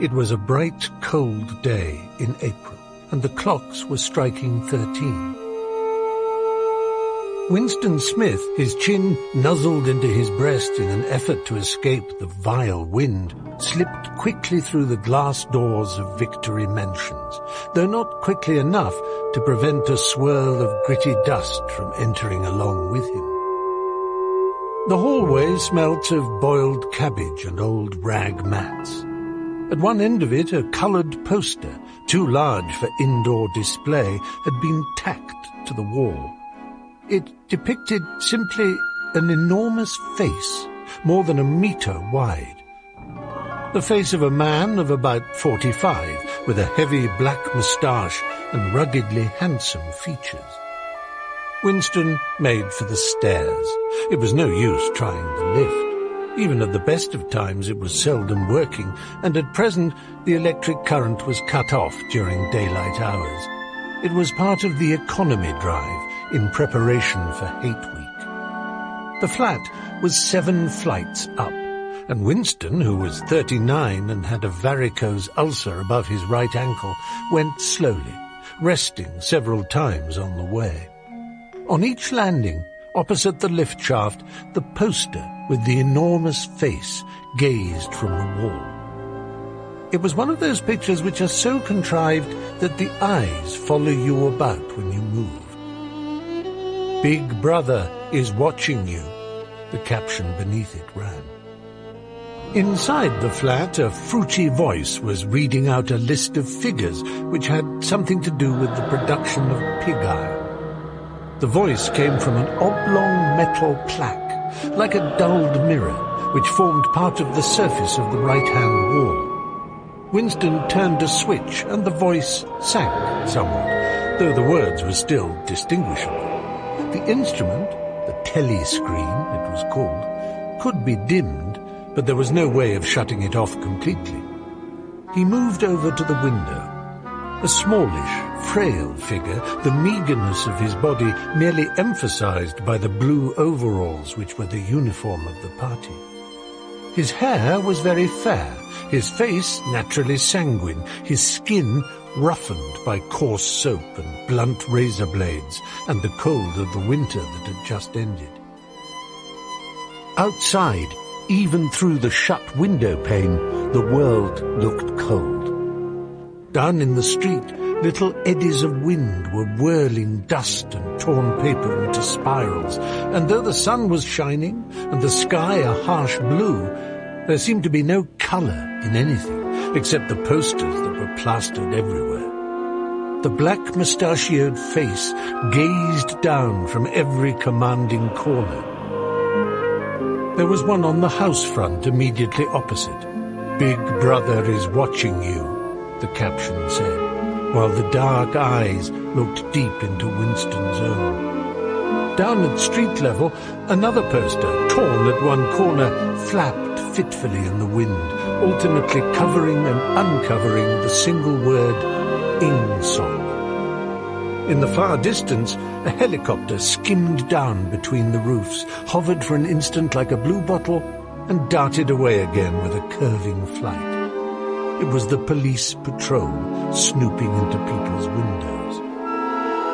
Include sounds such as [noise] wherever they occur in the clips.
It was a bright, cold day in April, and the clocks were striking thirteen. Winston Smith, his chin nuzzled into his breast in an effort to escape the vile wind, slipped quickly through the glass doors of Victory Mansions, though not quickly enough to prevent a swirl of gritty dust from entering along with him. The hallway smelt of boiled cabbage and old rag mats. At one end of it, a coloured poster, too large for indoor display, had been tacked to the wall. It depicted simply an enormous face, more than a metre wide. The face of a man of about forty-five, with a heavy black moustache and ruggedly handsome features. Winston made for the stairs. It was no use trying the lift. Even at the best of times it was seldom working, and at present the electric current was cut off during daylight hours. It was part of the economy drive, in preparation for Hate Week. The flat was seven flights up, and Winston, who was 39 and had a varicose ulcer above his right ankle, went slowly, resting several times on the way. On each landing, opposite the lift shaft, the poster with the enormous face gazed from the wall. It was one of those pictures which are so contrived that the eyes follow you about when you move. Big Brother is watching you, the caption beneath it ran. Inside the flat, a fruity voice was reading out a list of figures which had something to do with the production of pig iron. The voice came from an oblong metal plaque, like a dulled mirror, which formed part of the surface of the right-hand wall. Winston turned a switch, and the voice sank somewhat, though the words were still distinguishable. The instrument, the telescreen it was called, could be dimmed, but there was no way of shutting it off completely. He moved over to the window. A smallish, frail figure, the meagerness of his body merely emphasized by the blue overalls which were the uniform of the party. His hair was very fair, his face naturally sanguine, his skin roughened by coarse soap and blunt razor blades and the cold of the winter that had just ended. Outside, even through the shut window pane, the world looked cold. Down in the street, little eddies of wind were whirling dust and torn paper into spirals, and though the sun was shining and the sky a harsh blue, there seemed to be no colour in anything, except the posters that were plastered everywhere. The black mustachioed face gazed down from every commanding corner. There was one on the house front immediately opposite. Big Brother is watching you, the caption said, while the dark eyes looked deep into Winston's own. Down at street level, another poster, torn at one corner, flapped fitfully in the wind, alternately covering and uncovering the single word Ingsoc. In the far distance, a helicopter skimmed down between the roofs, hovered for an instant like a blue bottle, and darted away again with a curving flight. It was the police patrol snooping into people's windows.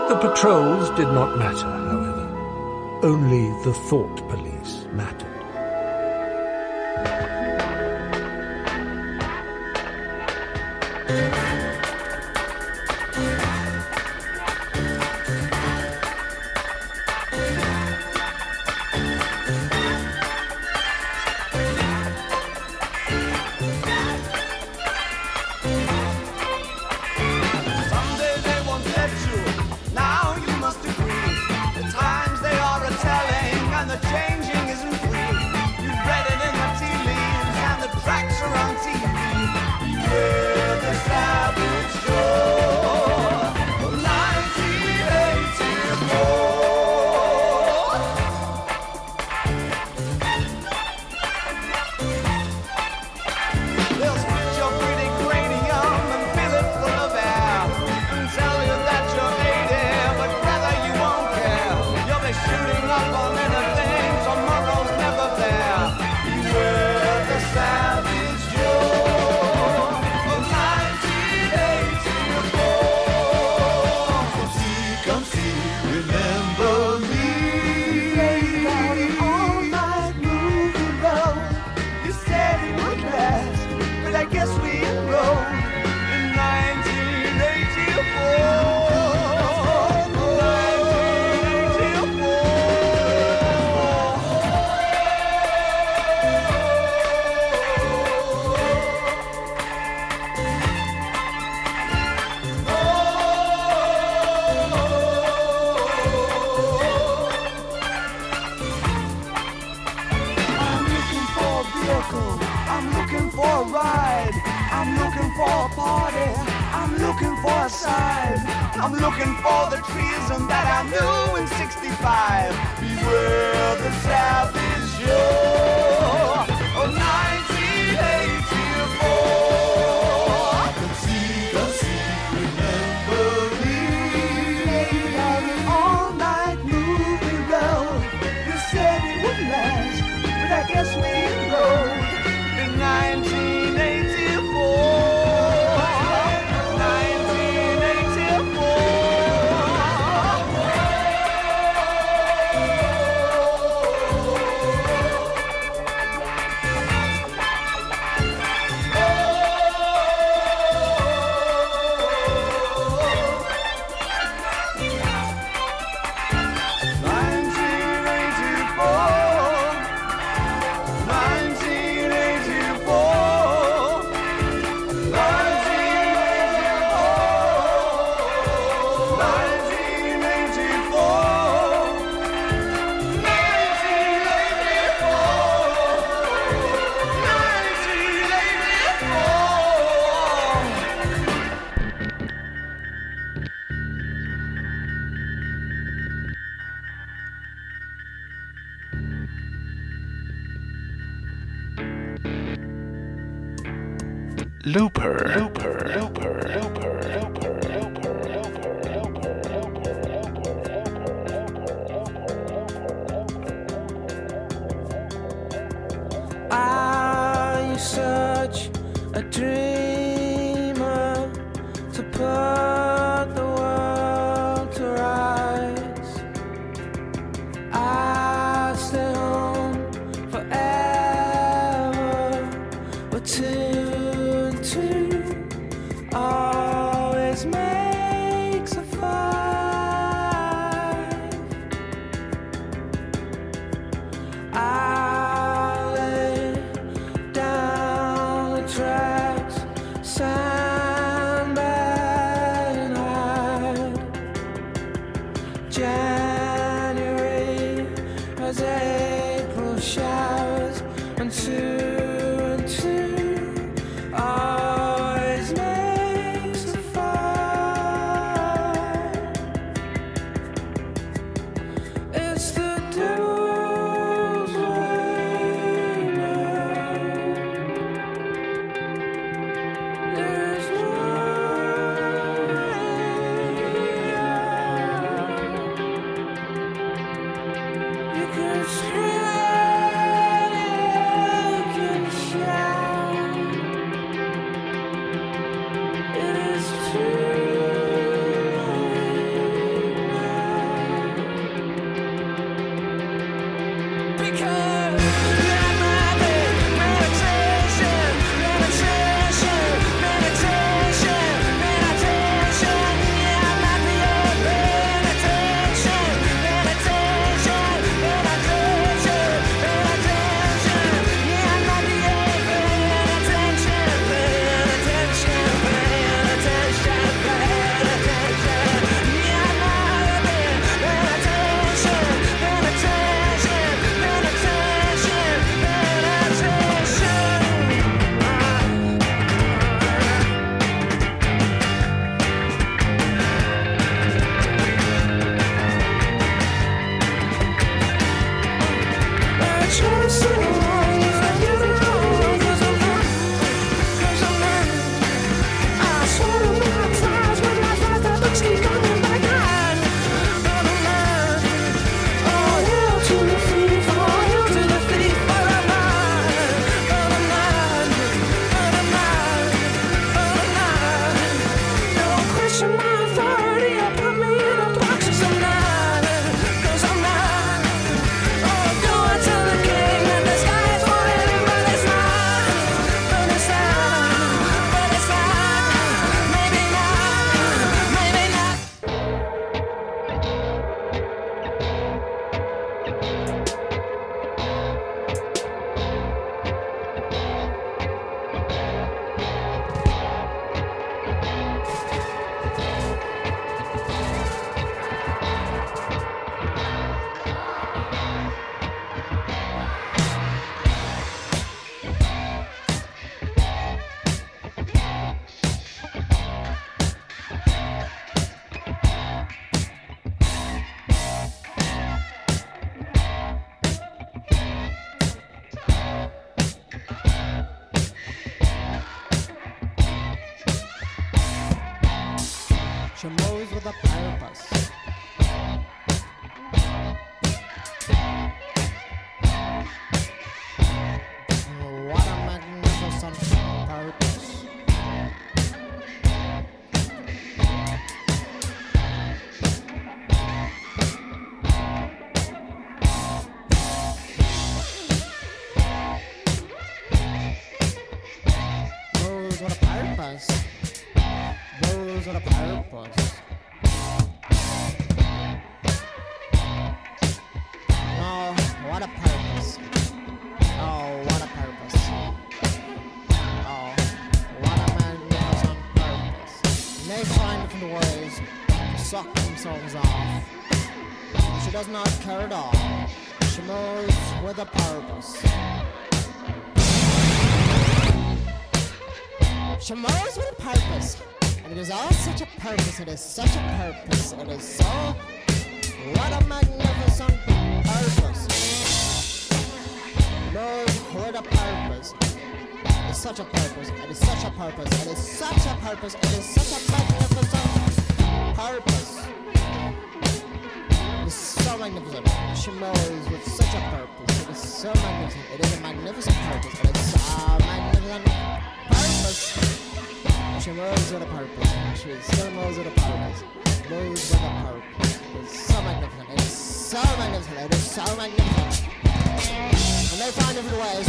The patrols did not matter, however. Only the thought police It is all such a purpose. It is such a purpose it is so. What a magnificent purpose. Lord, what a purpose. It is such a purpose. It is such a purpose. It is such a purpose. It is such a magnificent purpose. It is so magnificent. She moves with such a purpose. It is so magnificent. It is a magnificent purpose. It is a magnificent purpose. She moves with a purpose. She still with a purpose. Moves with a purpose. It's so magnificent. It's so magnificent. It is so magnificent. And they find different ways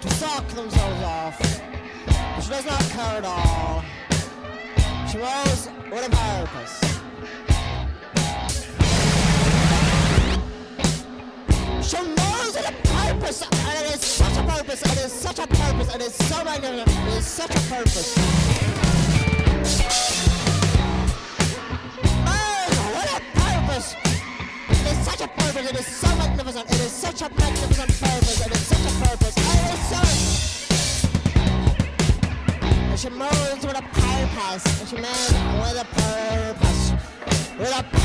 to suck themselves off. But she does not care at all. She moves with a purpose. She with a purpose, and it is such a purpose, and it is such a purpose, and it is so magnificent, it is such a purpose. Oh, what a purpose! It is such a purpose. It is so magnificent. It is such a magnificent purpose. It is such a purpose. It is so. She moves with a purpose. She moves with a purpose. With a purpose.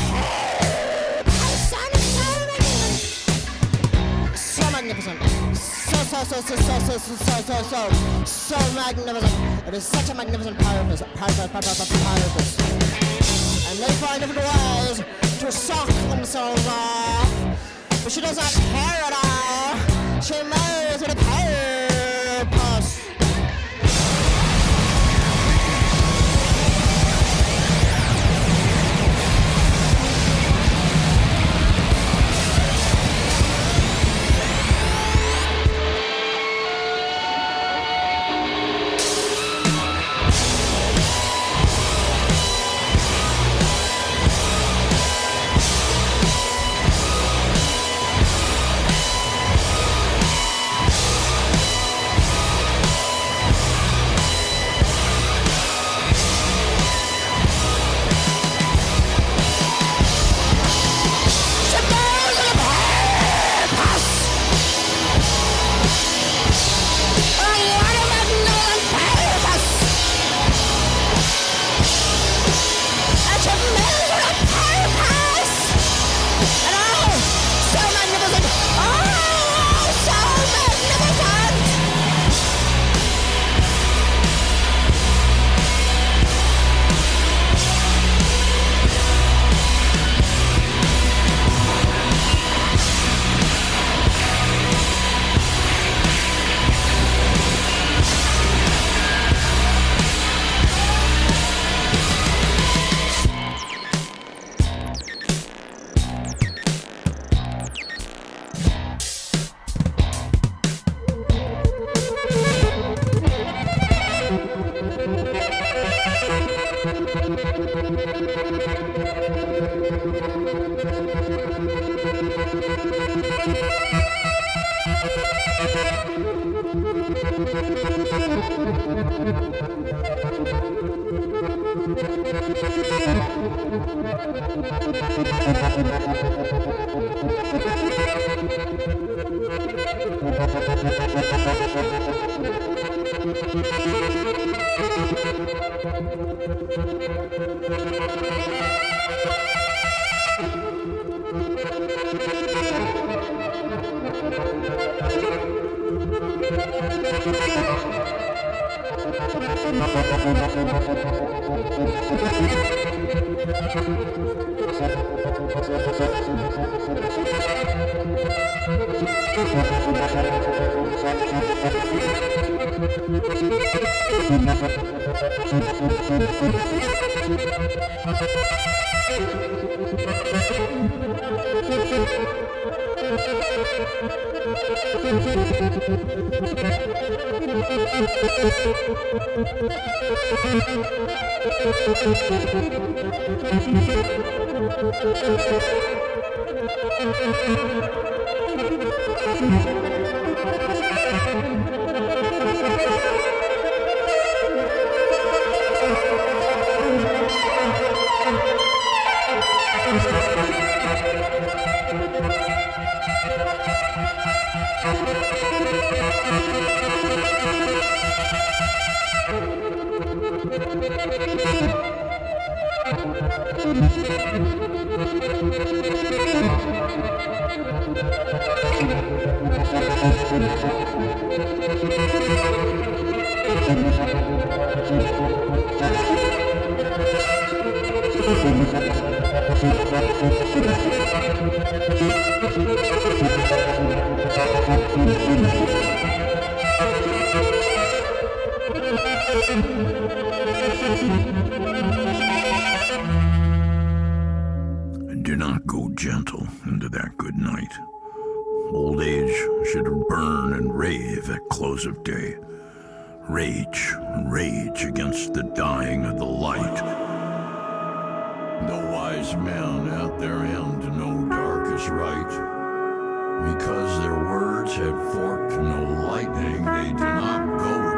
Magnificent. So, so, so, so, so, so, so, so, so, so, so magnificent. It is such a magnificent purpose. Purpose, purpose, purpose. And they find different ways to suck themselves off. But she does not care at all. She moves rave at close of day. Rage, rage against the dying of the light. The wise men at their end know dark is right. Because their words had forked no lightning, they do not go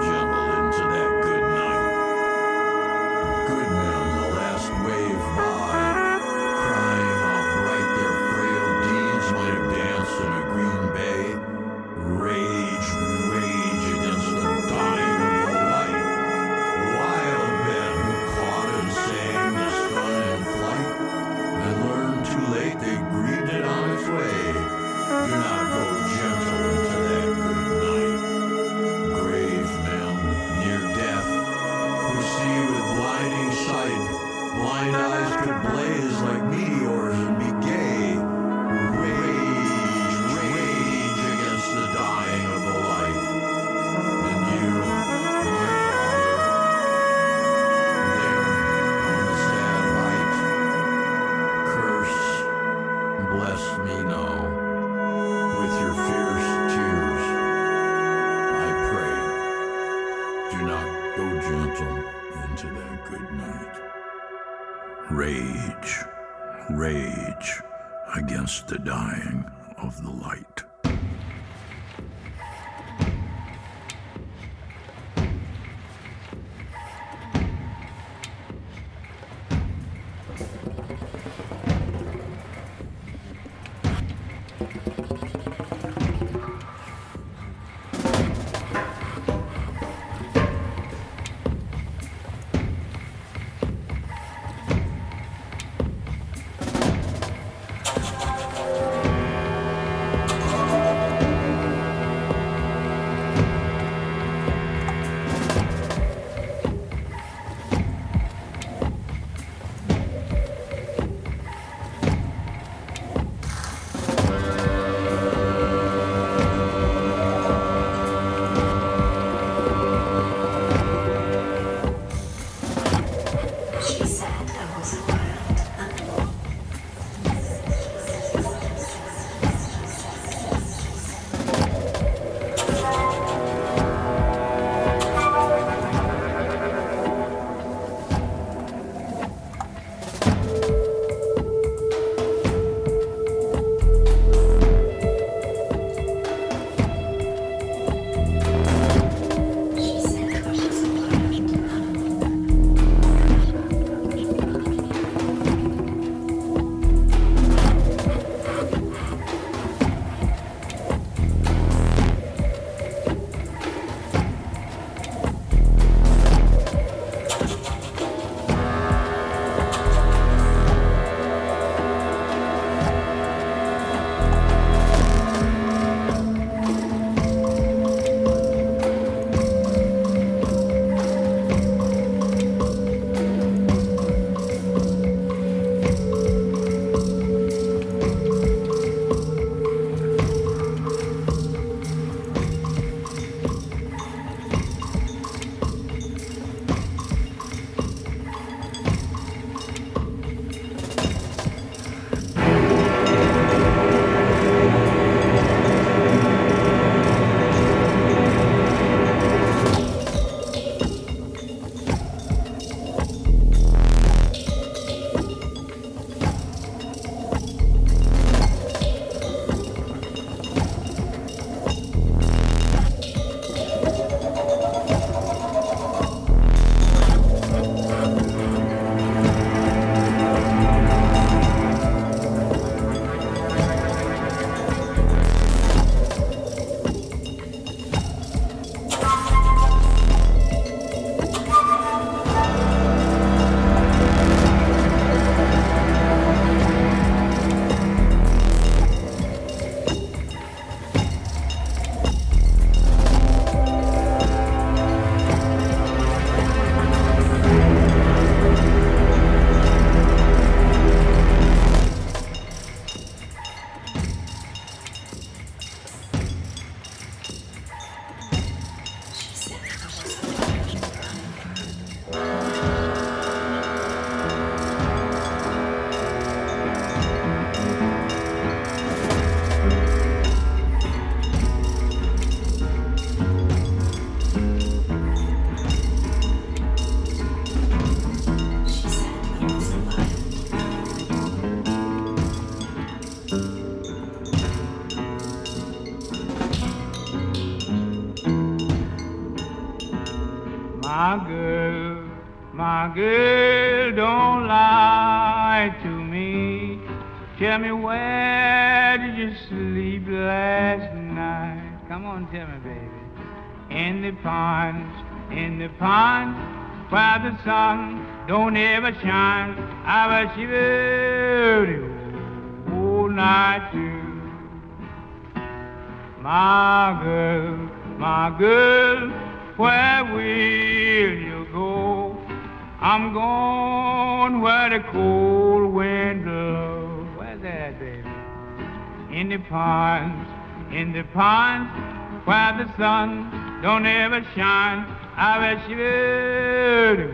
sun don't ever shine. I was shivering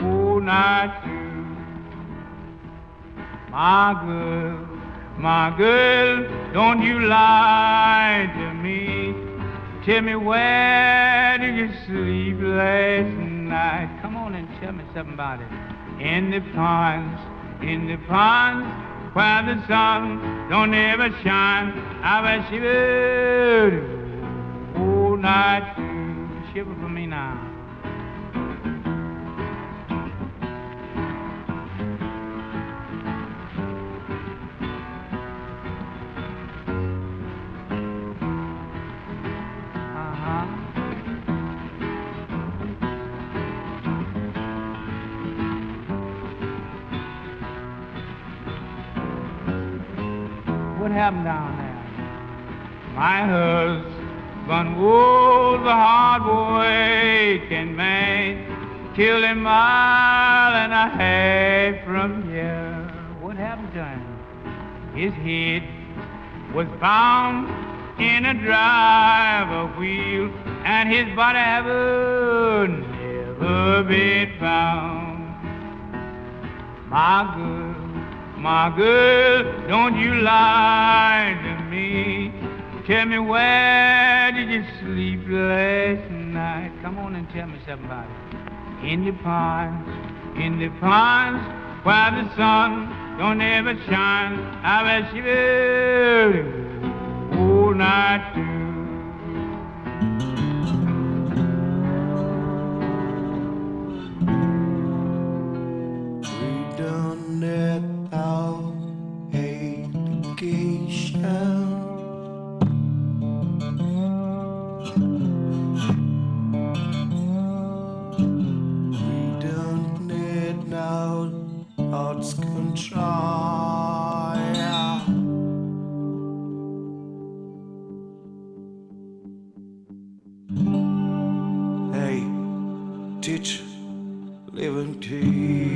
all night too. My girl, my girl, don't you lie to me. Tell me where did you sleep last night? Come on and tell me something about it. In the ponds, in the ponds, where the sun don't ever shine. I was shivering all night. Shiver for me now. Uh-huh. what happened down there. My husband was the hard working man, killed a mile and a half from here. What happened to him? His head was found in a driver wheel, and his body ever never been found. My good my girl, don't you lie to me. Tell me where did you sleep last night? Come on and tell me somebody. In the pines, in the pines, where the sun don't ever shine. I bet you do all night through. done that out, education. Hey, teach living tea.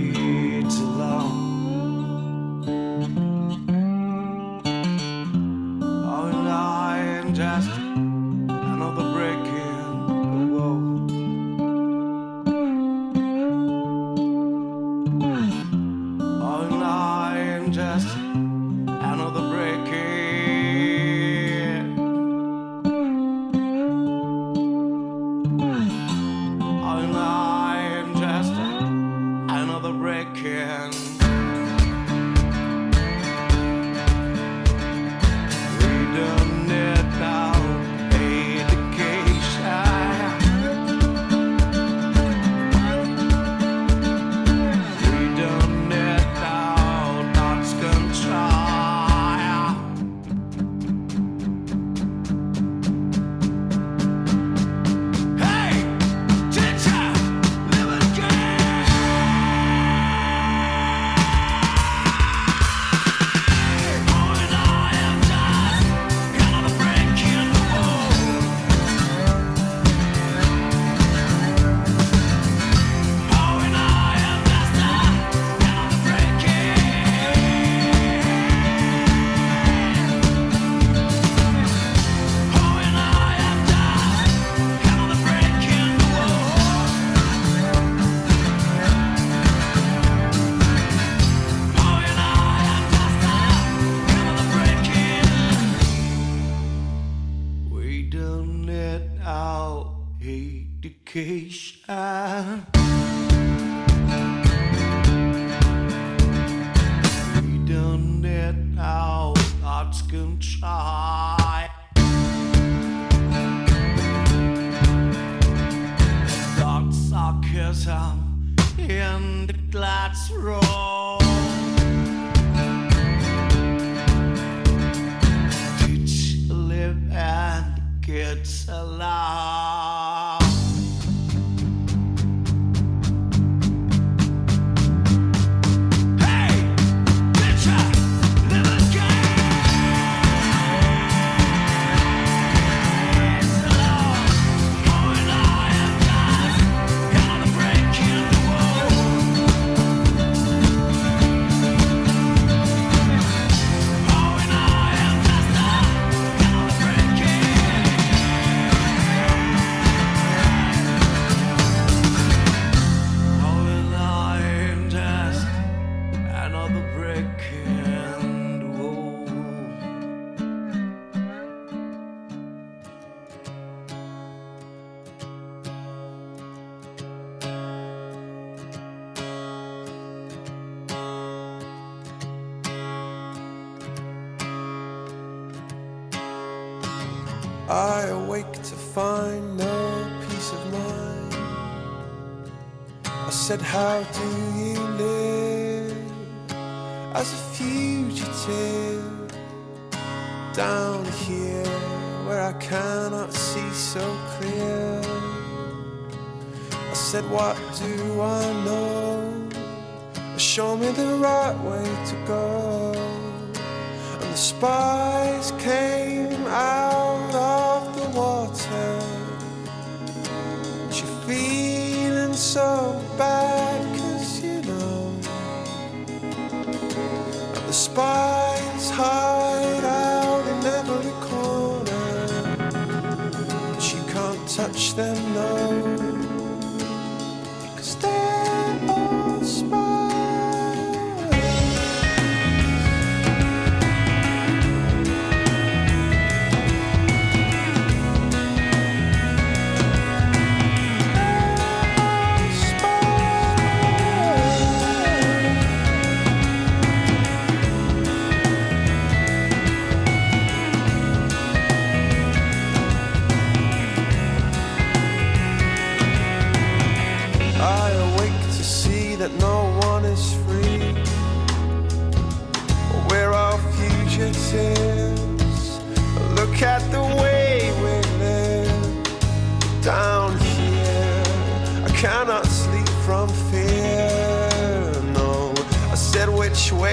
how to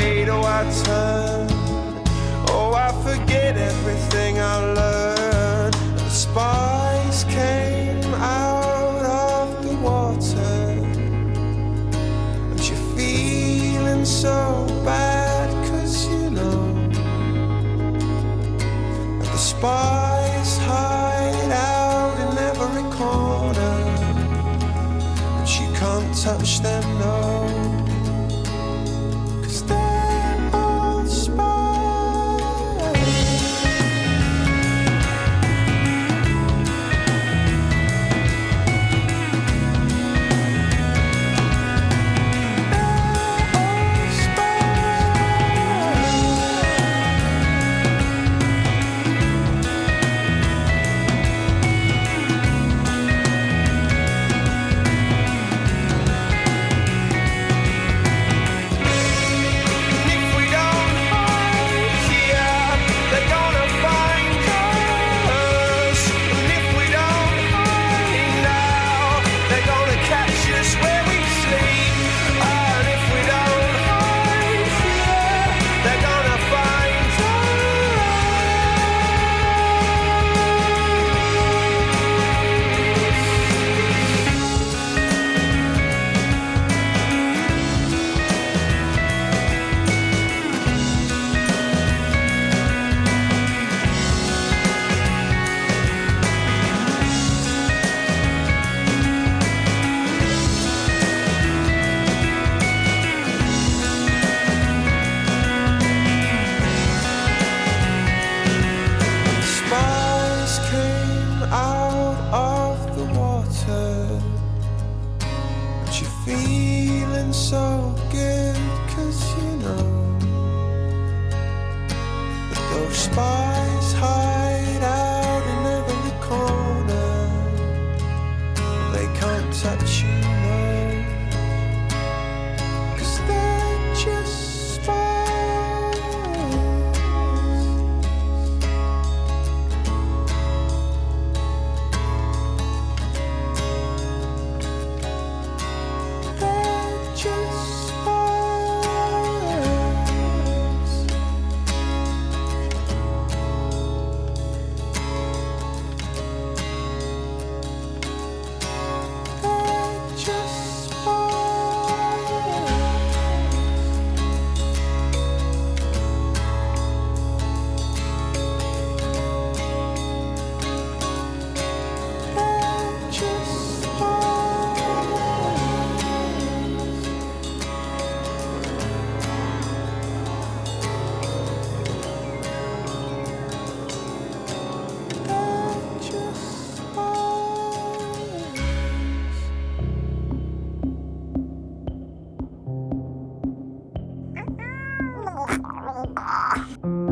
Oh, I turn? Oh, I forget everything I learned. The spice came out of the water, but you're feeling so bad, cause you know that the spice hide out in every corner, but you can't touch them. 먹어.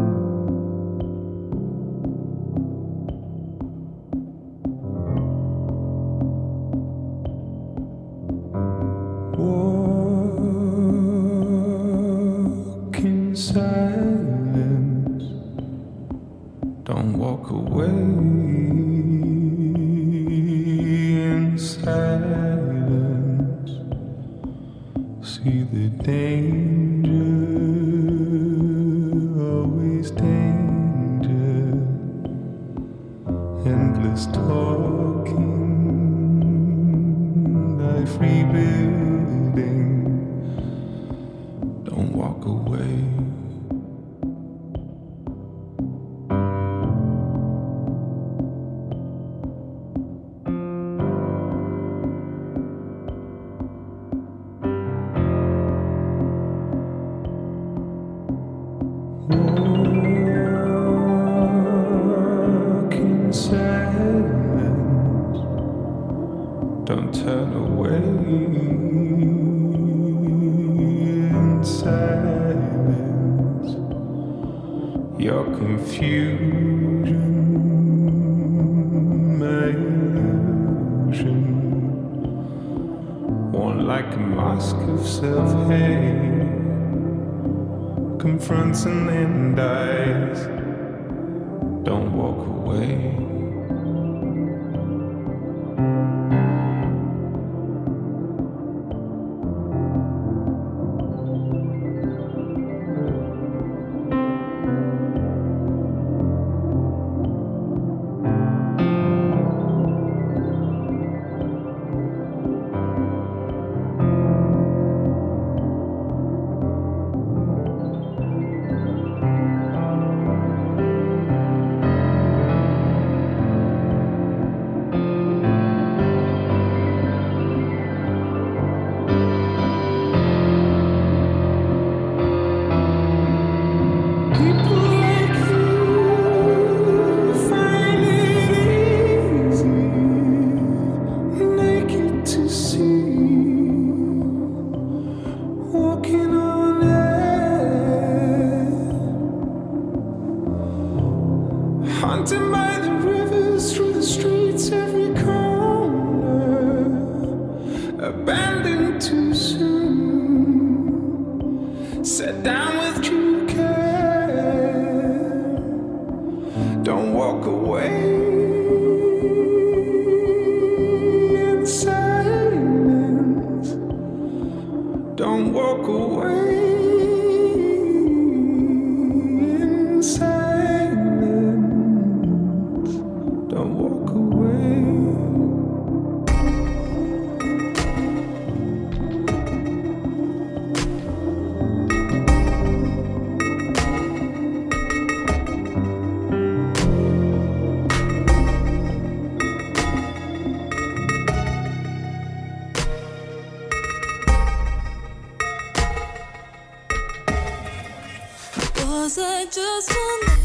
Cause I just want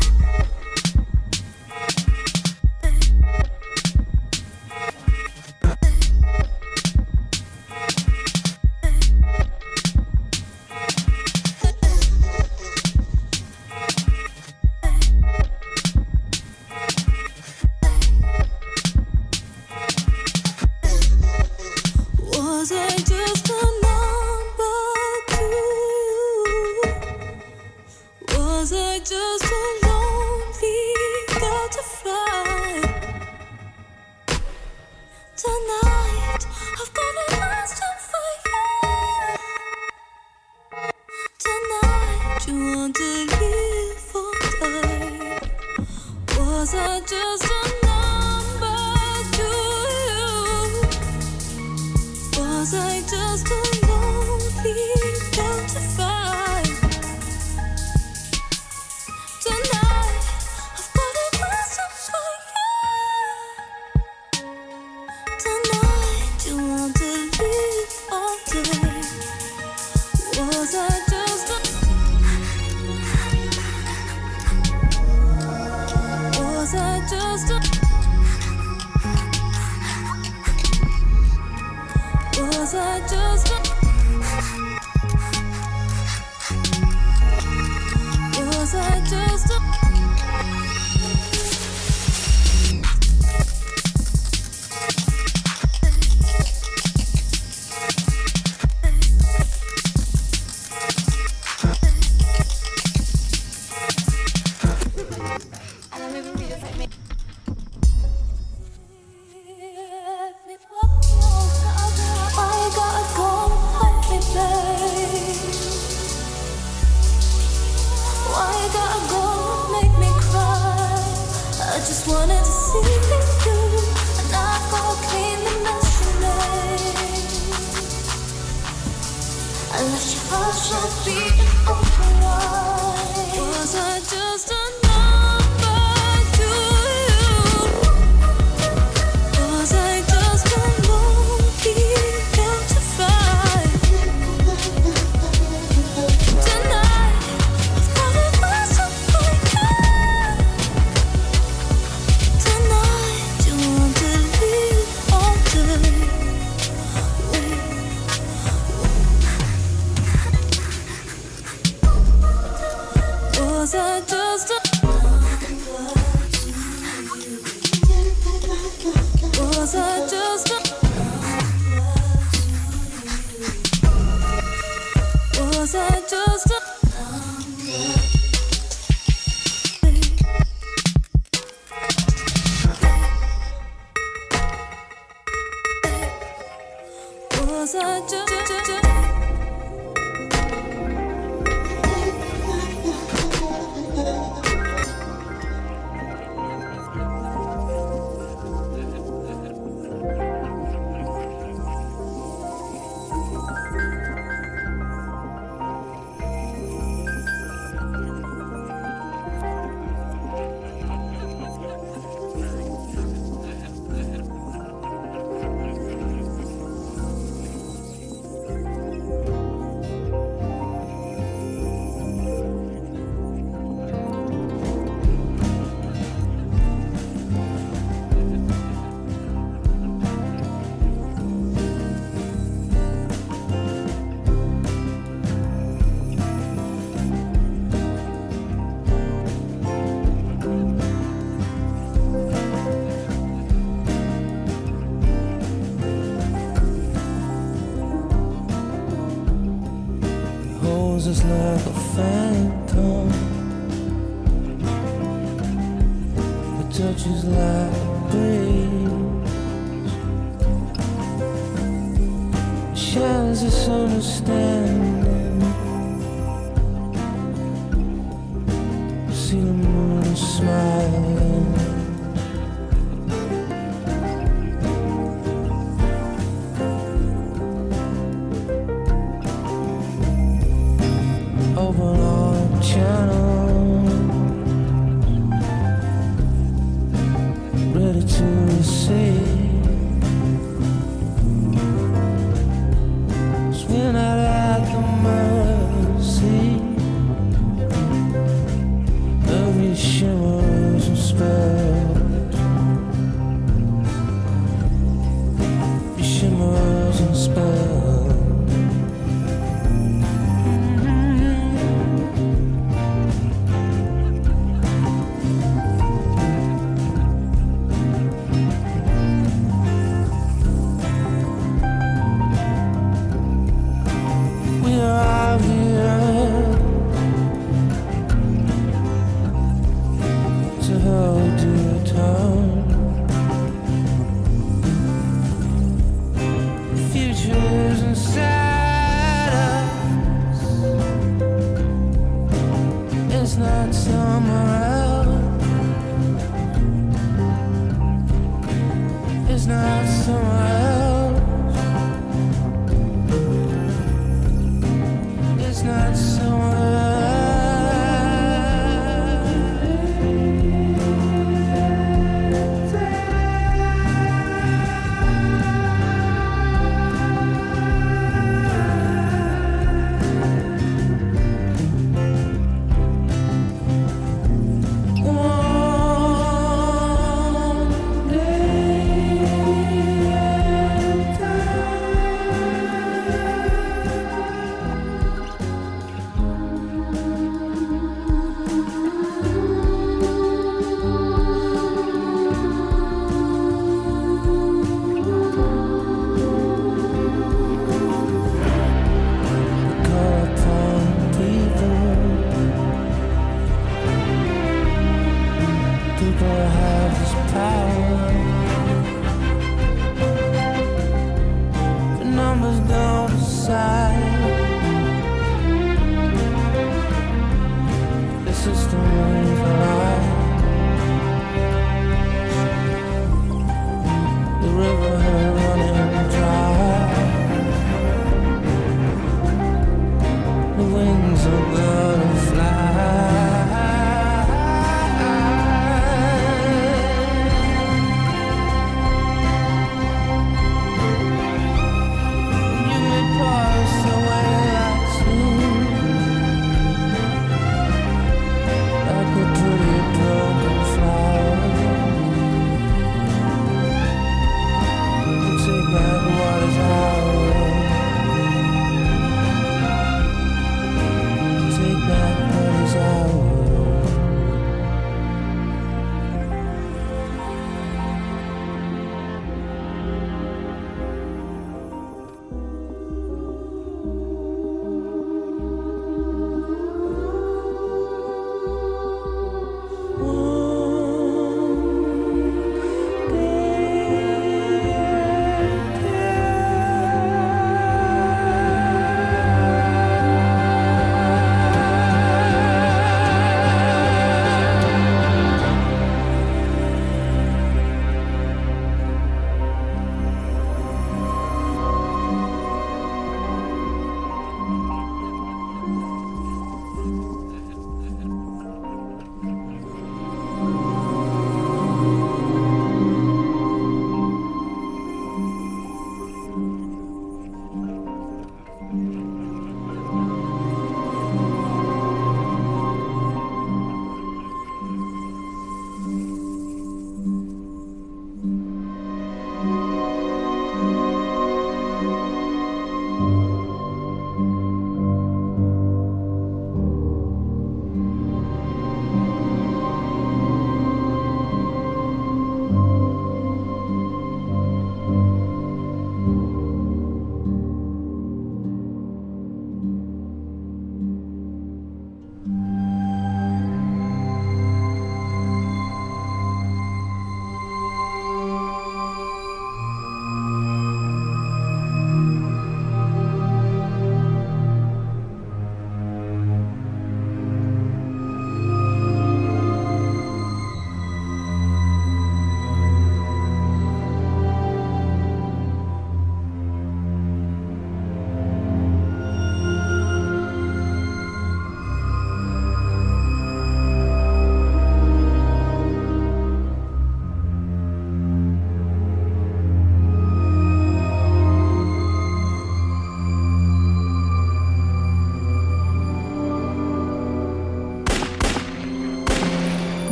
stay.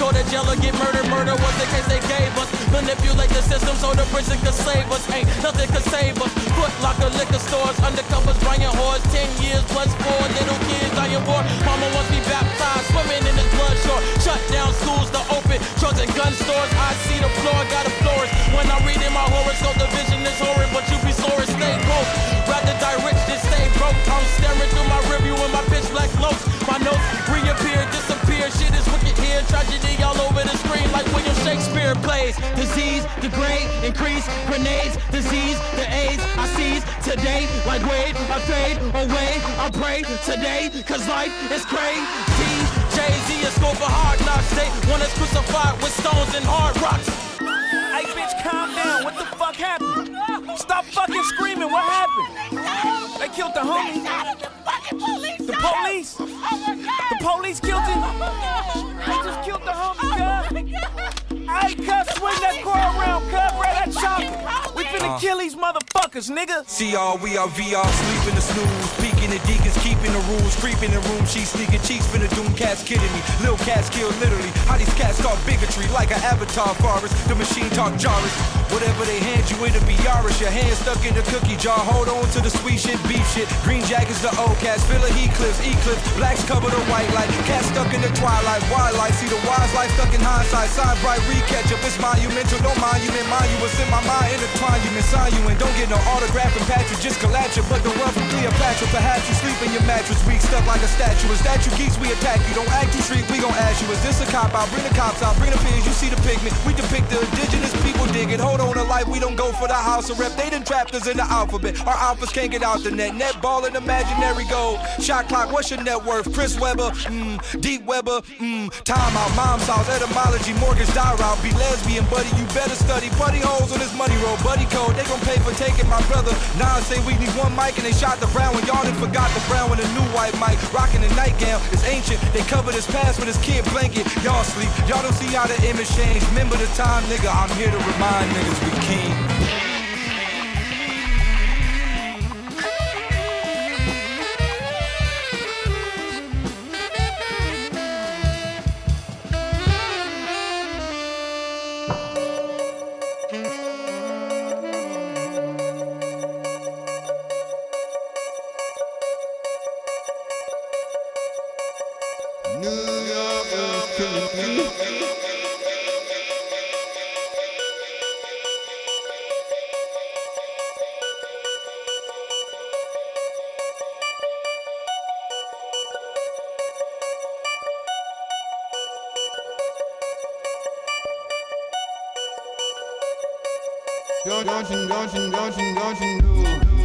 Go to jail or get murdered. Murder was the case they gave us. Manipulate the system so the prison could save us. Ain't nothing could save us. Foot locker, liquor stores, undercovers, buying whores. Ten years plus four little kids dying war. Mama wants me baptized, swimming in his blood shore. Shut down schools to open and gun stores. I see the floor, got a florist. When I read in my horoscope, the vision is horrid, but you be sore and stay broke. Rather die rich than stay broke. I'm staring through my review with my pitch black loafs. My notes reappear, disappear. Shit is wicked here. Tragedy all over the screen like William Shakespeare plays. Disease, degrade, increase, grenades, disease, the AIDS I seize today. Like wait, I fade away. I pray today, cause life is crazy. Jay-Z is scope for hard knocks. They want us crucified with stones and hard rocks. Hey, bitch, calm down. What the fuck happened? Stop fucking screaming. What happened? They killed the homie. The fucking police. The police oh, killed him. [laughs] They just killed the homie, chopper. Kill these motherfuckers, nigga. See all we are VR, sleeping the snooze. Peeking the deacons, keeping the rules. Creeping the room, sheets sneaking cheeks, finna doom cats kidding me. Lil cats kill literally. How these cats talk bigotry like an avatar forest. The machine talk Jarvis. Whatever they hand you, it'll be Yarish. Your hand stuck in the cookie jar. Hold on to the sweet shit, beef shit. Green jackets, the old cats. Filler heat clips, eclipse. Blacks cover the white light. Cats stuck in the twilight. Wildlife, see the wise life stuck in hindsight. Side bright, recatch up. It's monumental, no monument. Mind you, what's in my mind, intertwine you, sign you, and don't get no autograph and patch you. Just collapse you, but the one from Cleopatra. Perhaps you sleep in your mattress, weak, stuck like a statue. Is that you geeks? We attack you. Don't act too street, we gon' ask you. Is this a cop out? Bring the cops out, bring the pigs. You see the pigment. We depict the indigenous people dig it. Hold on to life, we don't go for the house of rep. They done trapped us in the alphabet. Our alphas can't get out the net. Net ball and imaginary goal. Shot clock, what's your net worth? Chris Webber, mmm, Deep Webber, mmm, time out, mom's house, etymology, mortgage, die route. Be lesbian, buddy, you better study. Buddy holes on this money roll, buddy code. They gon' pay for taking my brother. Now say we need one mic and they shot the brown one. Y'all done forgot the brown with a new white mic. Rocking the nightgown, it's ancient. They covered his past with his kid blanket. Y'all sleep, y'all don't see how the image changed. Remember the time, nigga, I'm here to remind niggas we king. Don't, don't you, don't you, don't you, don't you know?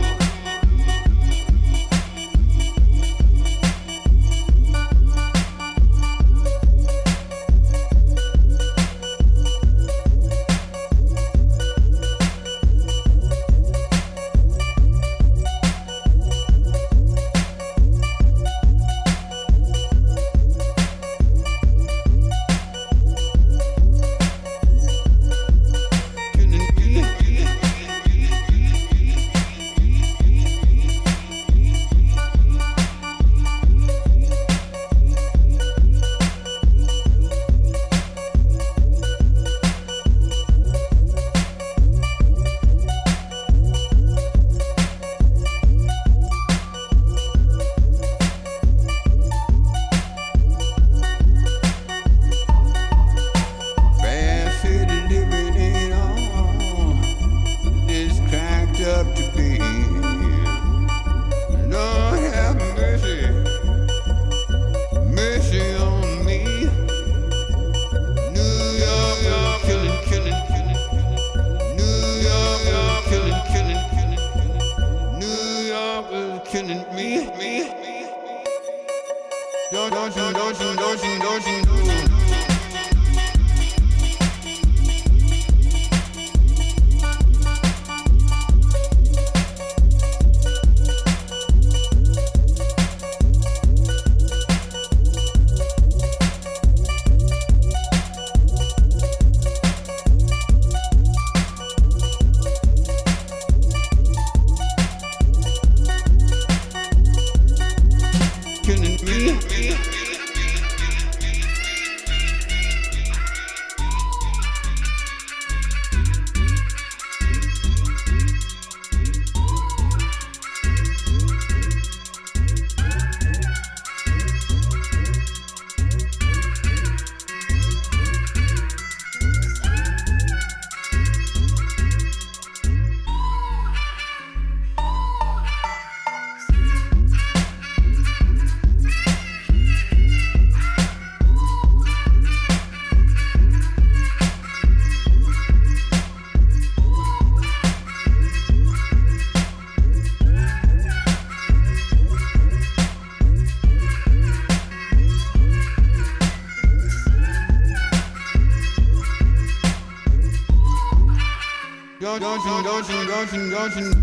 Don't you,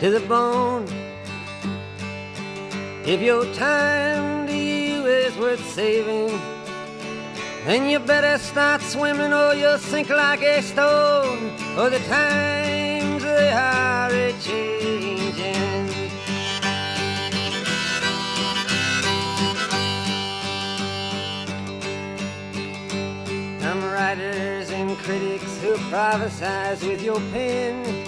to the bone. If your time to you is worth saving, then you better start swimming or you'll sink like a stone. For the times they are a changing. Some writers and critics who prophesize with your pen.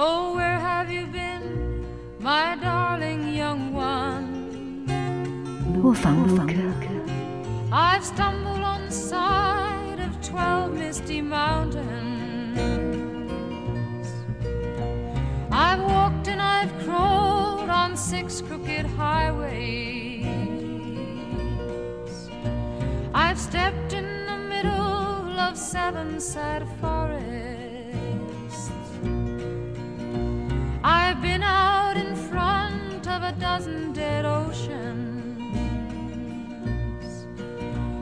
Oh, where have you been, my darling young one? I've stumbled on the side of twelve misty mountains. I've walked and I've crawled on six crooked highways. I've stepped in the middle of seven sad forests. I've been out in front of a dozen dead oceans.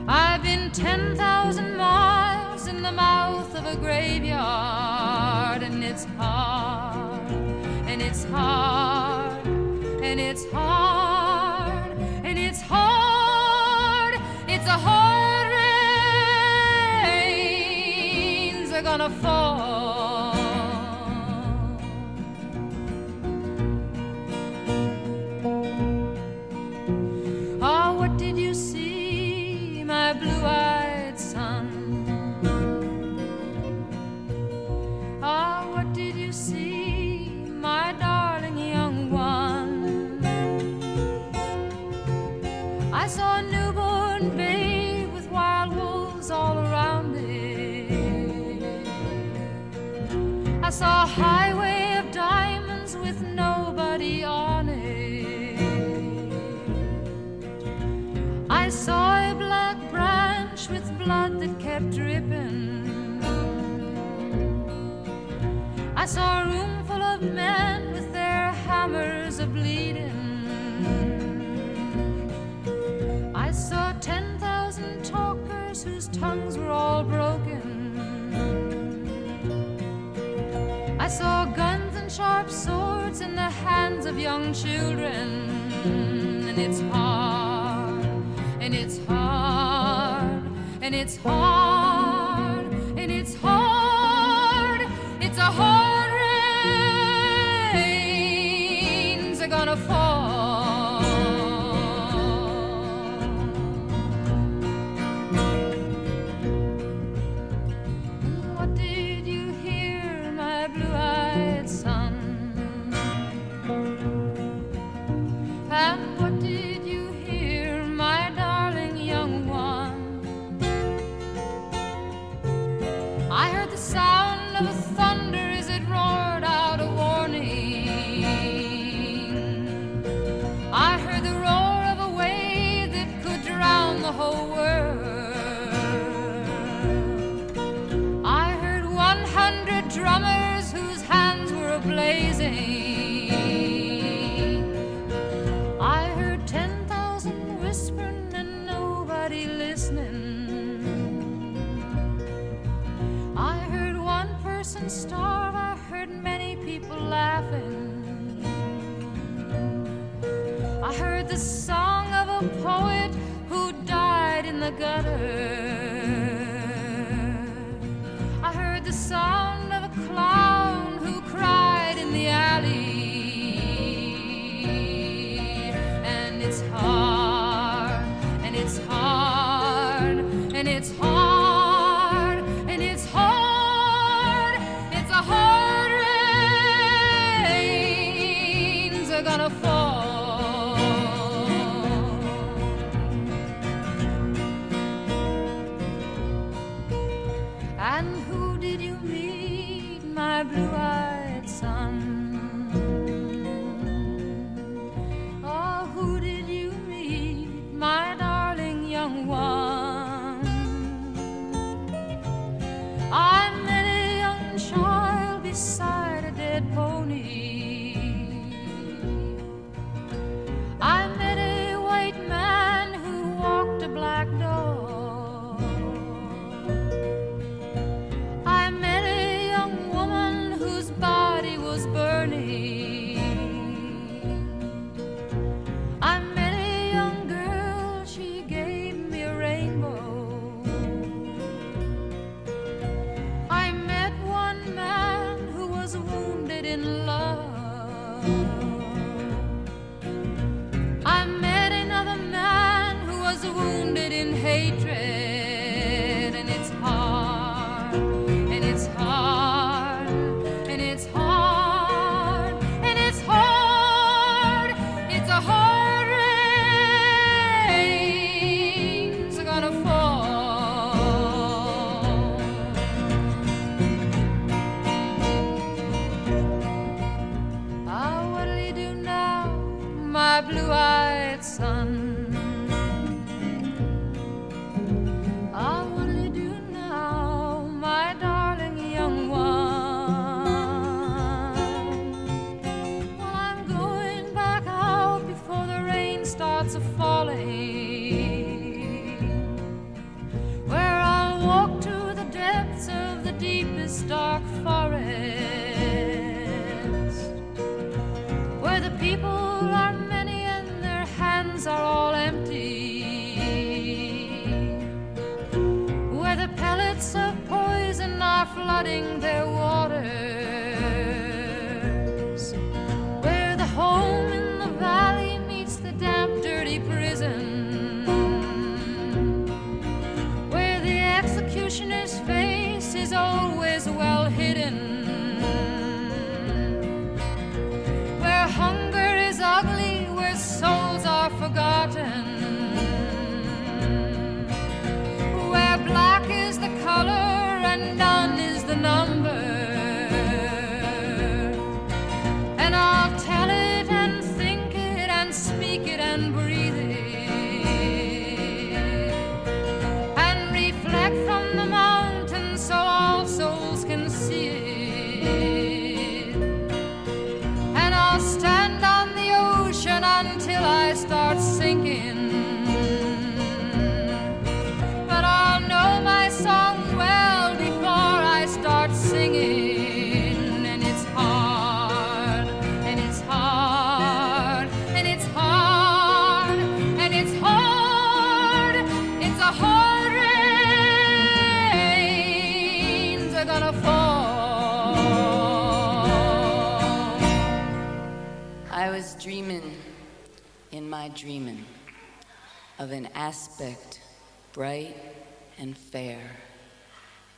I've been 10,000 miles in the mouth of a graveyard, and it's hard, and it's hard, and it's hard, and it's hard, it's a hard rains are gonna fall. And it's hard,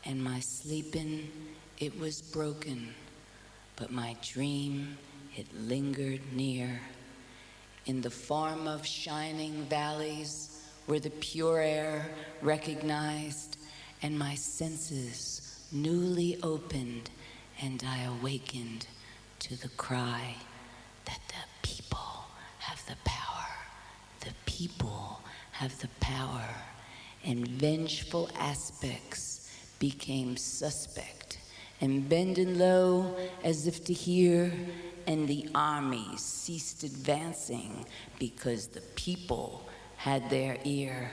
and my sleeping it was broken, but my dream it lingered near. In the form of shining valleys where the pure air recognized, and my senses newly opened, and I awakened to the cry that the people have the power. The people have the power, and vengeful aspects became suspect, and bending low as if to hear, and the armies ceased advancing because the people had their ear.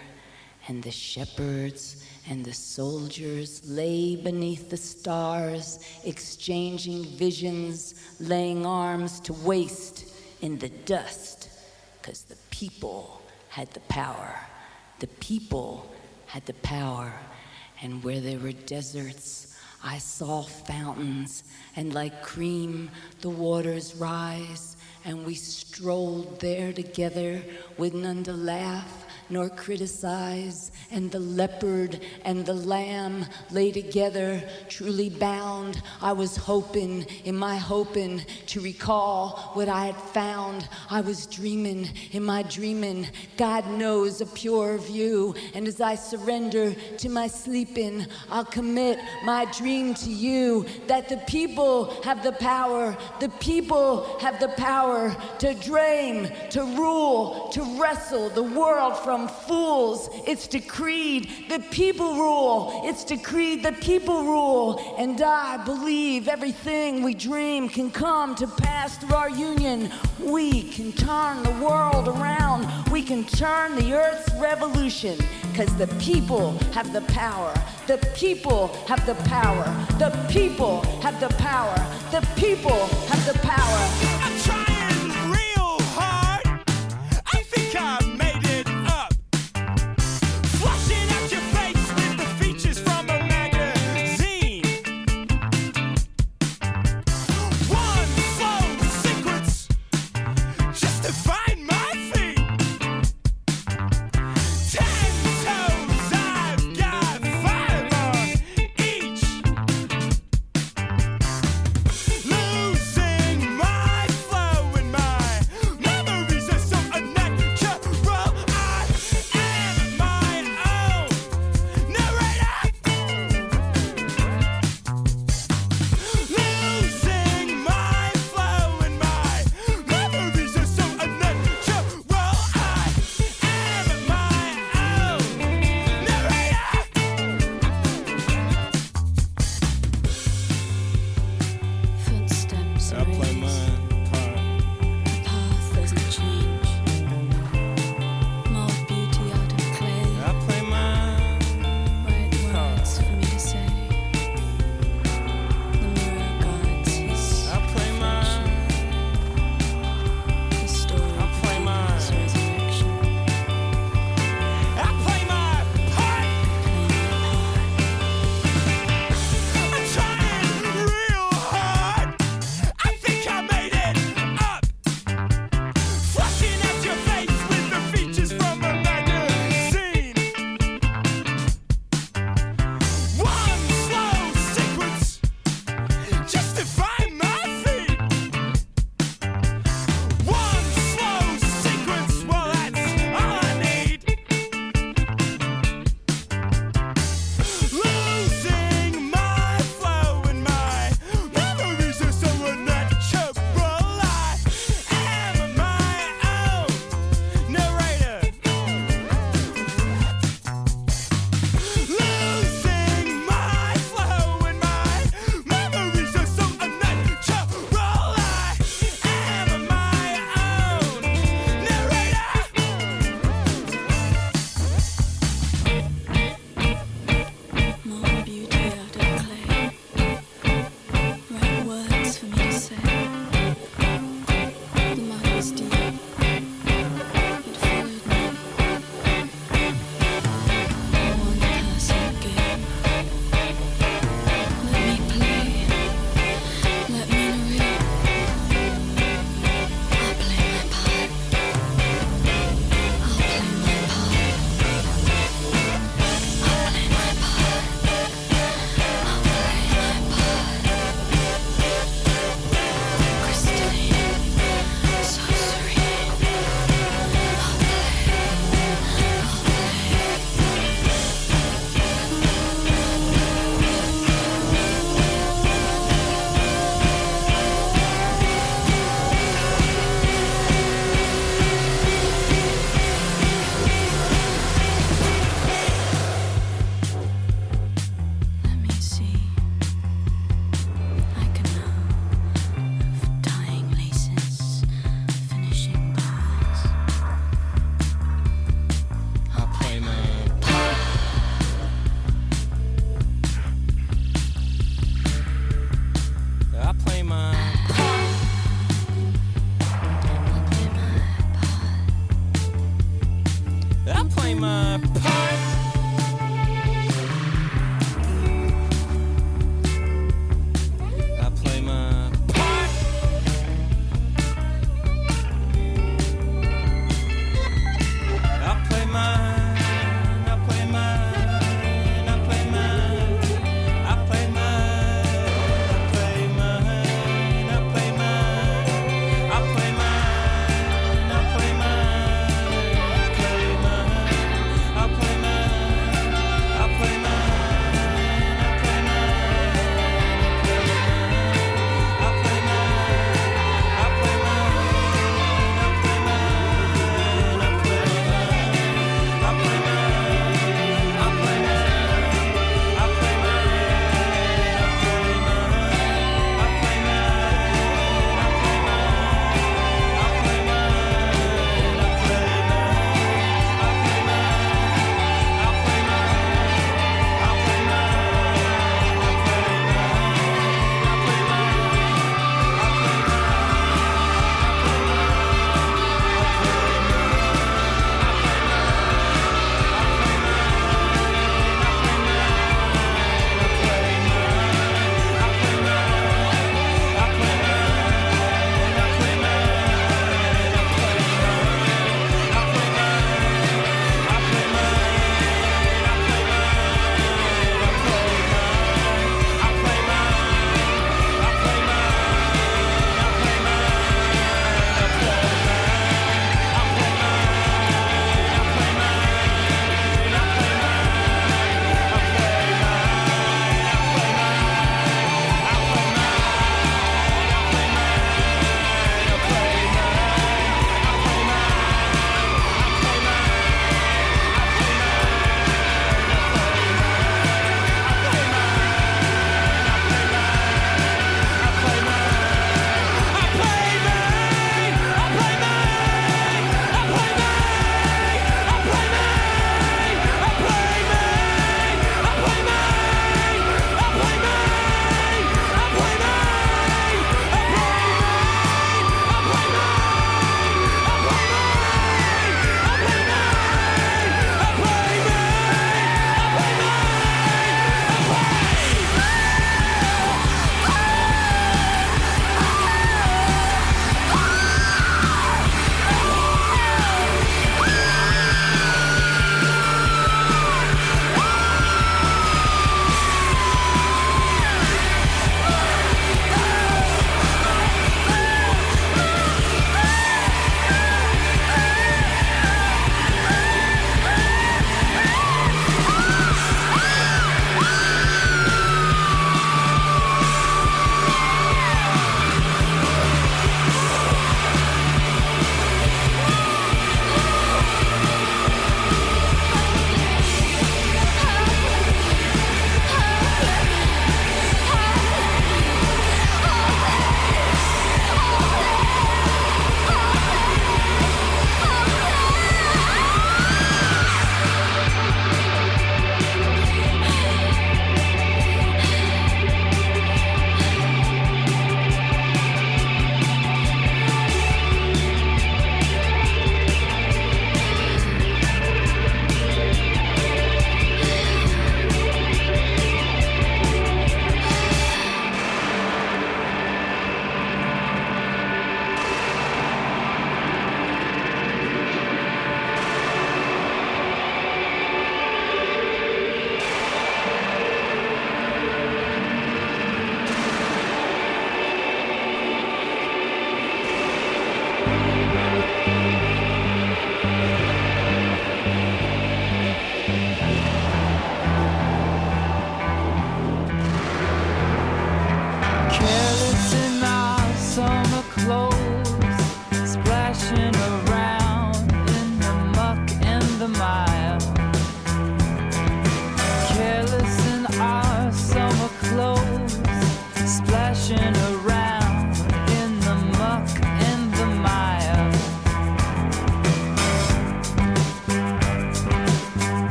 And the shepherds and the soldiers lay beneath the stars, exchanging visions, laying arms to waste in the dust, because the people had the power. The people had the power. And where there were deserts, I saw fountains, and like cream, the waters rise. And we strolled there together with none to laugh nor criticize. And the leopard and the lamb lay together, truly bound. I was hoping, in my hoping, to recall what I had found. I was dreaming, in my dreaming, God knows a pure view. And as I surrender to my sleeping, I'll commit my dream to you that the people have the power, the people have the power to dream, to rule, to wrestle the world from fools. It's decreed the people rule. It's decreed the people rule. And I believe everything we dream can come to pass through our union. We can turn the world around. We can turn the earth's revolution. Because the people have the power. The people have the power. The people have the power. The people have the power.